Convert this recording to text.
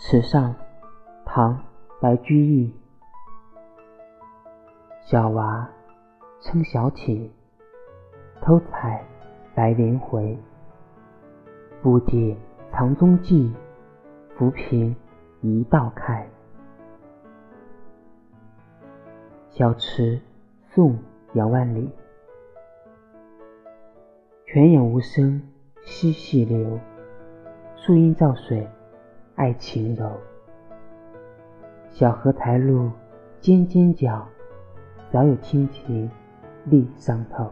池上，唐·白居易。小娃撑小艇，偷采白莲回。不解藏踪迹，浮萍一道开。小池，宋·杨万里。泉眼无声惜细流，树阴照水爱情柔。小荷才露尖尖角，早有蜻蜓立上头。